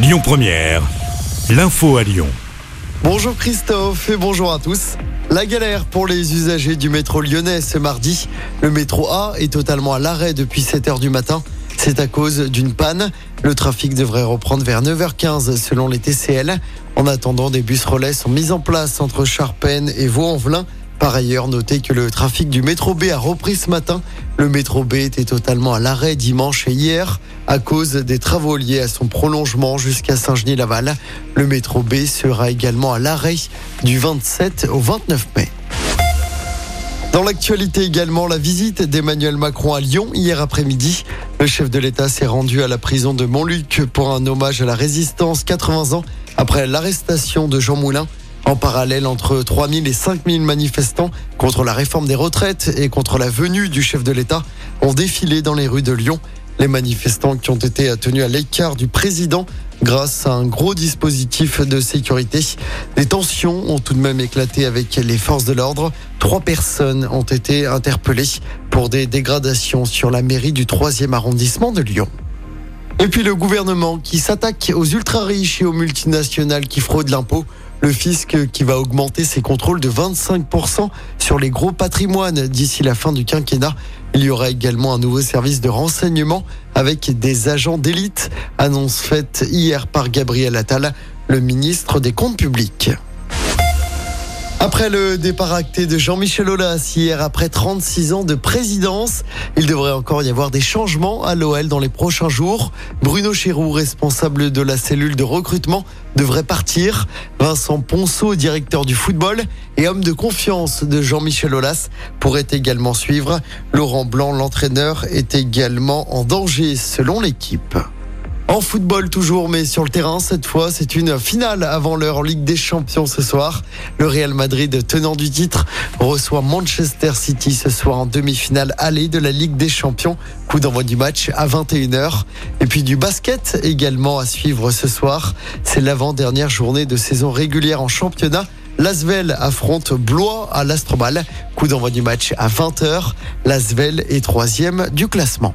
Lyon Première, l'info à Lyon. Bonjour Christophe et bonjour à tous. La galère pour les usagers du métro lyonnais ce mardi. Le métro A est totalement à l'arrêt depuis 7h du matin. C'est à cause d'une panne. Le trafic devrait reprendre vers 9h15 selon les TCL. En attendant, des bus relais sont mis en place entre Charpennes et Vaux-en-Velin. Par ailleurs, notez que le trafic du métro B a repris ce matin. Le métro B était totalement à l'arrêt dimanche et hier à cause des travaux liés à son prolongement jusqu'à Saint-Genis-Laval. Le métro B sera également à l'arrêt du 27 au 29 mai. Dans l'actualité également, la visite d'Emmanuel Macron à Lyon hier après-midi. Le chef de l'État s'est rendu à la prison de Montluc pour un hommage à la résistance 80 ans après l'arrestation de Jean Moulin. En parallèle, entre 3000 et 5000 manifestants contre la réforme des retraites et contre la venue du chef de l'État ont défilé dans les rues de Lyon. Les manifestants qui ont été tenus à l'écart du président grâce à un gros dispositif de sécurité. Des tensions ont tout de même éclaté avec les forces de l'ordre. Trois personnes ont été interpellées pour des dégradations sur la mairie du 3e arrondissement de Lyon. Et puis le gouvernement qui s'attaque aux ultra-riches et aux multinationales qui fraudent l'impôt. Le fisc qui va augmenter ses contrôles de 25% sur les gros patrimoines d'ici la fin du quinquennat. Il y aura également un nouveau service de renseignement avec des agents d'élite. Annonce faite hier par Gabriel Attal, le ministre des Comptes publics. Après le départ acté de Jean-Michel Aulas hier, après 36 ans de présidence, il devrait encore y avoir des changements à l'OL dans les prochains jours. Bruno Chéroux, responsable de la cellule de recrutement, devrait partir. Vincent Ponceau, directeur du football et homme de confiance de Jean-Michel Aulas, pourrait également suivre. Laurent Blanc, l'entraîneur, est également en danger selon l'équipe. En football toujours, mais sur le terrain, cette fois, c'est une finale avant l'heure en Ligue des Champions ce soir. Le Real Madrid, tenant du titre, reçoit Manchester City ce soir en demi-finale allée de la Ligue des Champions. Coup d'envoi du match à 21h. Et puis du basket également à suivre ce soir. C'est l'avant-dernière journée de saison régulière en championnat. L'Asvel affronte Blois à l'Astrobal. Coup d'envoi du match à 20h. L'Asvel est troisième du classement.